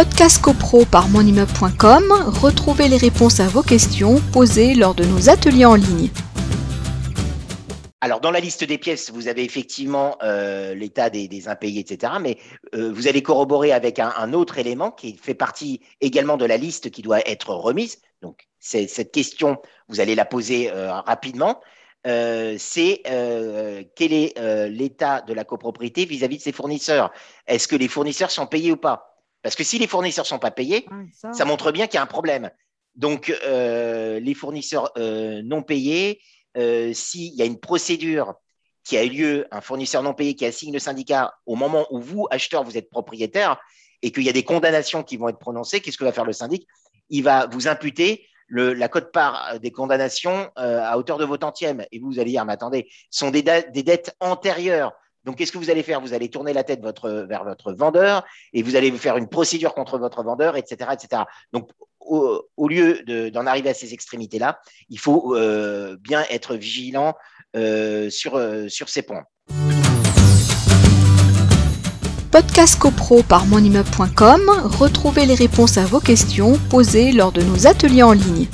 Podcast CoPro par monimmeuble.com, retrouvez les réponses à vos questions posées lors de nos ateliers en ligne. Alors, dans la liste des pièces, vous avez effectivement euh, l'état des, impayés, etc. Mais euh, vous allez corroborer avec un, autre élément qui fait partie également de la liste qui doit être remise. Donc, cette question, vous allez la poser euh, rapidement. c'est quel est l'état de la copropriété vis-à-vis de ses fournisseurs? Est-ce que les fournisseurs sont payés ou pas? Parce que si les fournisseurs ne sont pas payés, ça... ça... montre bien qu'il y a un problème. Donc, les fournisseurs non payés, euh, s'il y a une procédure qui a eu lieu, un fournisseur non payé qui assigne le syndicat au moment où vous, acheteur, vous êtes propriétaire et qu'il y a des condamnations qui vont être prononcées, qu'est-ce que va faire le syndic? Il va vous imputer la cote-part des condamnations euh, à hauteur de vos tantièmes. Et vous, allez dire, mais attendez, ce sont des, des dettes antérieures. Donc, qu'est-ce que vous allez faire? Vous allez tourner la tête vers votre vendeur et vous allez faire une procédure contre votre vendeur, etc. etc. Donc, au, lieu d'en arriver à ces extrémités-là, il faut euh, bien être vigilant euh, sur, euh, sur ces points. Podcast CoPro par monimmeuble.com, retrouvez les réponses à vos questions posées lors de nos ateliers en ligne.